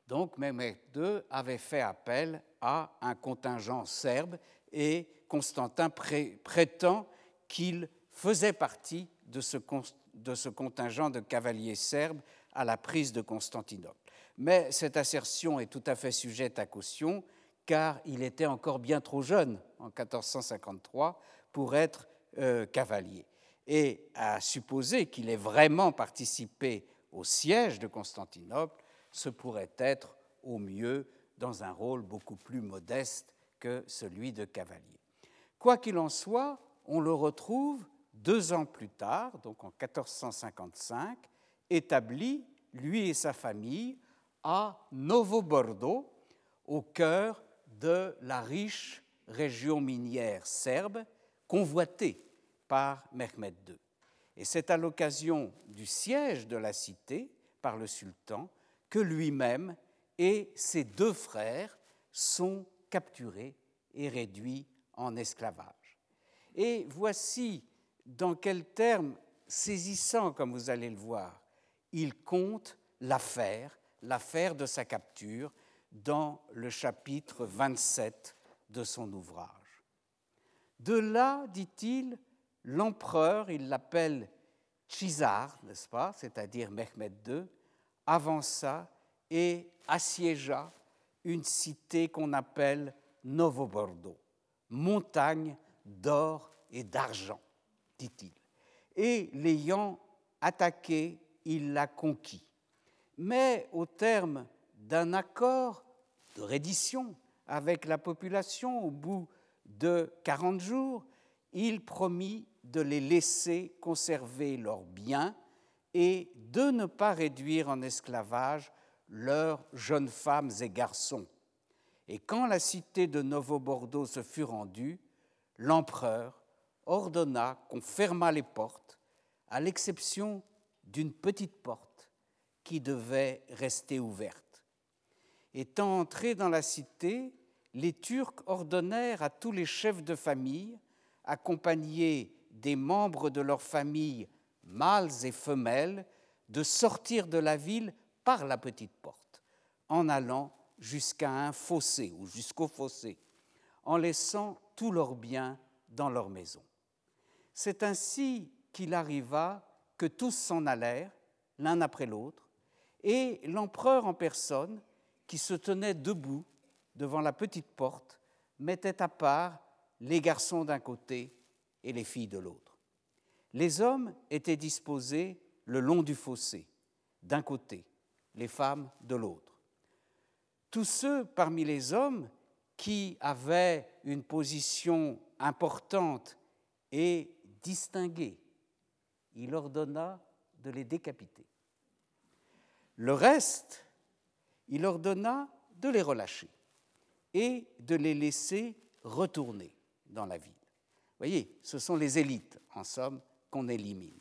Donc Mehmet II avait fait appel à un contingent serbe et Constantin prétend qu'il faisait partie de ce contingent de cavaliers serbes à la prise de Constantinople. Mais cette assertion est tout à fait sujette à caution car il était encore bien trop jeune en 1453 pour être euh, cavalier. Et à supposer qu'il ait vraiment participé au siège de Constantinople, ce pourrait être au mieux dans un rôle beaucoup plus modeste que celui de cavalier. Quoi qu'il en soit, on le retrouve deux ans plus tard, donc en 1455, établi, lui et sa famille, à Novo Bordo, au cœur de la riche région minière serbe, convoitée par Mehmed II. Et c'est à l'occasion du siège de la cité par le sultan que lui-même et ses deux frères sont capturés et réduits en esclavage. Et voici dans quels termes saisissants, comme vous allez le voir, il compte l'affaire, l'affaire de sa capture, dans le chapitre 27 de son ouvrage. De là, dit-il, l'empereur, il l'appelle Chizar, n'est-ce pas, c'est-à-dire Mehmed II, avança et assiégea une cité qu'on appelle Novo-Bordeaux, montagne d'or et d'argent, dit-il. Et l'ayant attaqué, il l'a conquis. Mais au terme d'un accord de reddition avec la population au bout de 40 jours, il promit de les laisser conserver leurs biens et de ne pas réduire en esclavage leurs jeunes femmes et garçons. Et quand la cité de Novo-Bordeaux se fut rendue, l'empereur ordonna qu'on fermât les portes, à l'exception d'une petite porte qui devait rester ouverte. Étant entrés dans la cité, les Turcs ordonnèrent à tous les chefs de famille, accompagnés des membres de leur famille, mâles et femelles, de sortir de la ville par la petite porte, en allant jusqu'à un fossé ou jusqu'au fossé, en laissant tous leurs biens dans leur maison. C'est ainsi qu'il arriva que tous s'en allèrent, l'un après l'autre, et l'empereur en personne, qui se tenait debout devant la petite porte, mettait à part les garçons d'un côté et les filles de l'autre. Les hommes étaient disposés le long du fossé, d'un côté, les femmes de l'autre. Tous ceux parmi les hommes qui avaient une position importante et distinguée, il ordonna de les décapiter. Le reste, il ordonna de les relâcher et de les laisser retourner dans la ville. Vous voyez, ce sont les élites, en somme, qu'on élimine.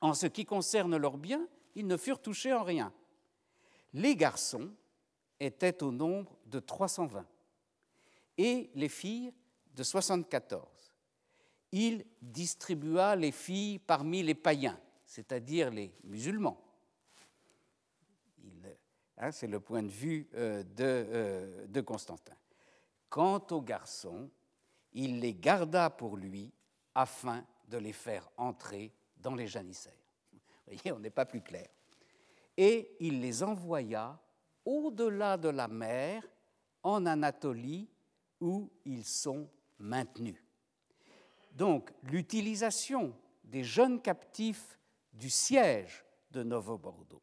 En ce qui concerne leurs biens, ils ne furent touchés en rien. Les garçons étaient au nombre de 320 et les filles de 74. Il distribua les filles parmi les païens, c'est-à-dire les musulmans. Hein, c'est le point de vue euh, de, euh, de Constantin. Quant aux garçons, il les garda pour lui afin de les faire entrer dans les janissaires. Vous voyez, on n'est pas plus clair. Et il les envoya au-delà de la mer, en Anatolie, où ils sont maintenus. Donc, l'utilisation des jeunes captifs du siège de Novo-Bordeaux,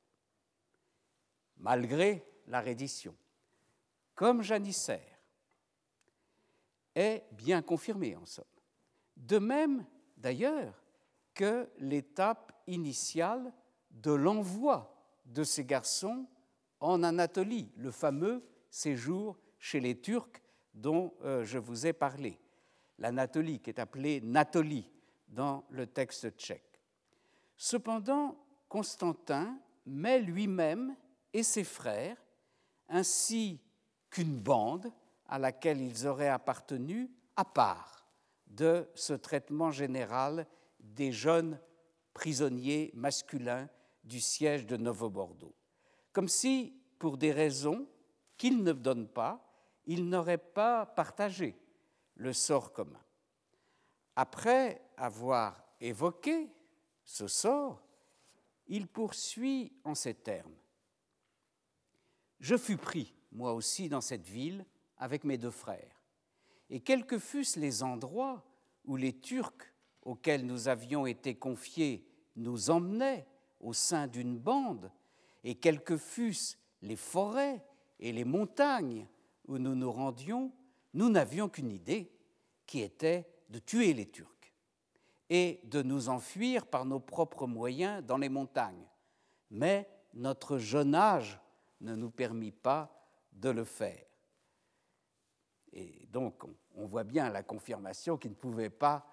malgré la reddition, comme janissaire, est bien confirmée en somme. De même, d'ailleurs, que l'étape initiale de l'envoi de ces garçons en Anatolie, le fameux séjour chez les Turcs dont euh, je vous ai parlé. L'Anatolie, qui est appelée Natolie dans le texte tchèque. Cependant, Constantin met lui-même et ses frères, ainsi qu'une bande à laquelle ils auraient appartenu, à part de ce traitement général des jeunes prisonniers masculins du siège de Novo-Bordeaux. Comme si, pour des raisons qu'il ne donne pas, ils n'auraient pas partagé le sort commun. Après avoir évoqué ce sort, il poursuit en ces termes. Je fus pris, moi aussi, dans cette ville avec mes deux frères, et quels que fussent les endroits où les Turcs auxquels nous avions été confiés nous emmenaient au sein d'une bande, et quelles que fussent les forêts et les montagnes où nous nous rendions, nous n'avions qu'une idée, qui était de tuer les Turcs et de nous enfuir par nos propres moyens dans les montagnes. Mais notre jeune âge ne nous permit pas de le faire. Et donc, on voit bien la confirmation qu'il ne pouvait pas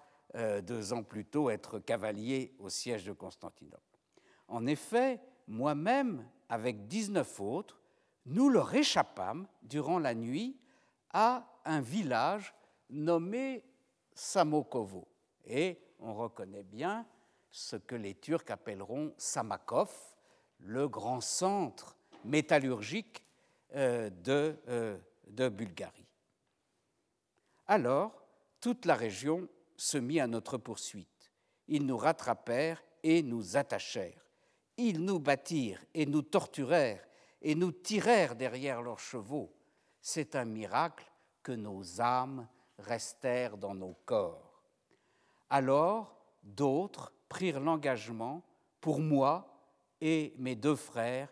deux ans plus tôt, être cavalier au siège de Constantinople. En effet, moi-même, avec 19 autres, nous leur échappâmes durant la nuit à un village nommé Samokovo. Et on reconnaît bien ce que les Turcs appelleront Samakov, le grand centre métallurgique euh, euh, de Bulgarie. Alors, toute la région se mit à notre poursuite. Ils nous rattrapèrent et nous attachèrent. Ils nous battirent et nous torturèrent et nous tirèrent derrière leurs chevaux. C'est un miracle que nos âmes restèrent dans nos corps. Alors, d'autres prirent l'engagement, pour moi et mes deux frères,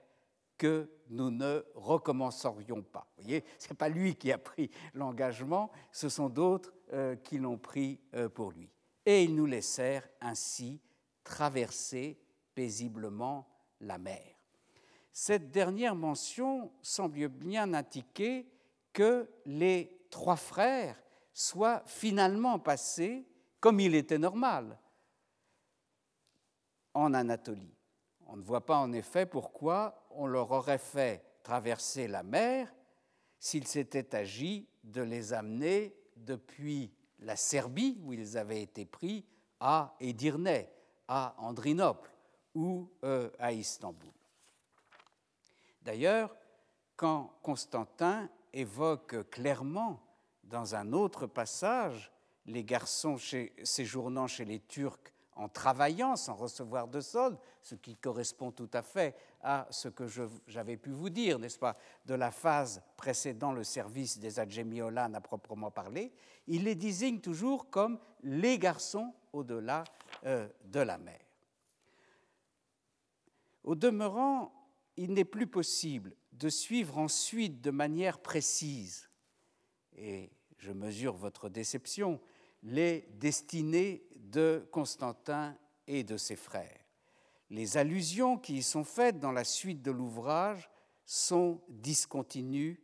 que nous ne recommencerions pas. Vous voyez, ce n'est pas lui qui a pris l'engagement, ce sont d'autres euh, qui l'ont pris euh, pour lui. Et ils nous laissèrent ainsi traverser paisiblement la mer. Cette dernière mention semble bien indiquer que les trois frères soient finalement passés, comme il était normal, en Anatolie. On ne voit pas en effet pourquoi on leur aurait fait traverser la mer s'il s'était agi de les amener depuis la Serbie, où ils avaient été pris, à Edirne, à Andrinople ou euh, à Istanbul. D'ailleurs, quand Constantin évoque clairement dans un autre passage les garçons séjournant chez les Turcs en travaillant sans recevoir de solde, ce qui correspond tout à fait à ce que j'avais pu vous dire, n'est-ce pas, de la phase précédant le service des Adjémiolanes à proprement parler, il les désigne toujours comme les garçons au-delà euh, de la mer. Au demeurant, il n'est plus possible de suivre ensuite de manière précise, et je mesure votre déception, les destinées de Constantin et de ses frères. Les allusions qui y sont faites dans la suite de l'ouvrage sont discontinues,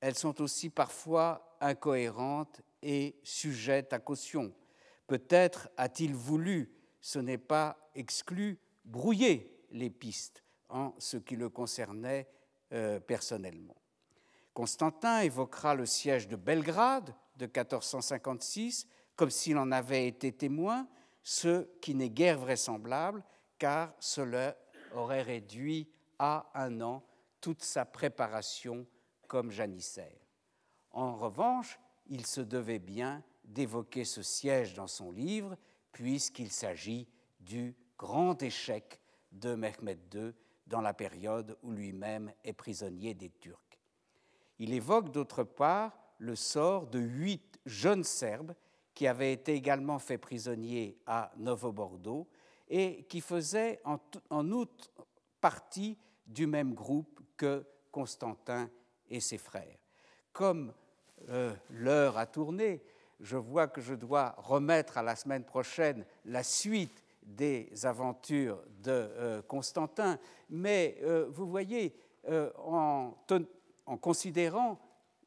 elles sont aussi parfois incohérentes et sujettes à caution. Peut-être a-t-il voulu, ce n'est pas exclu, brouiller les pistes en ce qui le concernait euh, personnellement. Constantin évoquera le siège de Belgrade de 1456 comme s'il en avait été témoin, ce qui n'est guère vraisemblable, car cela aurait réduit à un an toute sa préparation comme janissaire. En revanche, il se devait bien d'évoquer ce siège dans son livre, puisqu'il s'agit du grand échec de Mehmed II dans la période où lui-même est prisonnier des Turcs. Il évoque d'autre part le sort de huit jeunes Serbes qui avait été également fait prisonnier à Novo-Bordeaux et qui faisait en, outre partie du même groupe que Constantin et ses frères. Comme euh, l'heure a tourné, je vois que je dois remettre à la semaine prochaine la suite des aventures de euh, Constantin, mais euh, vous voyez, en, en considérant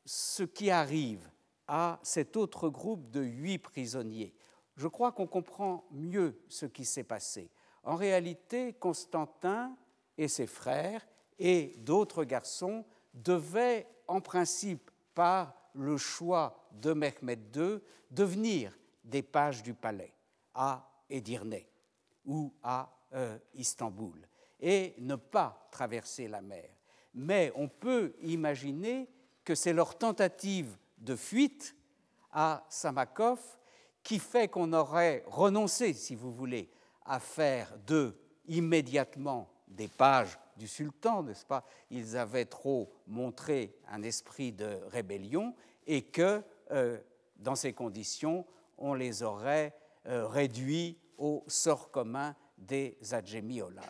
ce qui arrive à cet autre groupe de huit prisonniers. Je crois qu'on comprend mieux ce qui s'est passé. En réalité, Constantin et ses frères et d'autres garçons devaient, en principe, par le choix de Mehmed II, devenir des pages du palais à Edirne ou à euh, Istanbul et ne pas traverser la mer. Mais on peut imaginer que c'est leur tentative de fuite à Samakov qui fait qu'on aurait renoncé, si vous voulez, à faire d'eux immédiatement des pages du sultan, n'est-ce pas? Ils avaient trop montré un esprit de rébellion et que, euh, dans ces conditions, on les aurait euh, réduits au sort commun des Adjémiolas.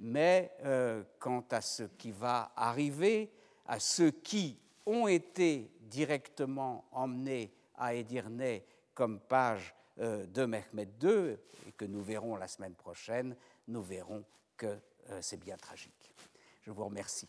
Mais euh, quant à ce qui va arriver, à ceux qui ont été directement emmenés à Edirne comme page euh, de Mehmed II, et que nous verrons la semaine prochaine, nous verrons que euh, c'est bien tragique. Je vous remercie.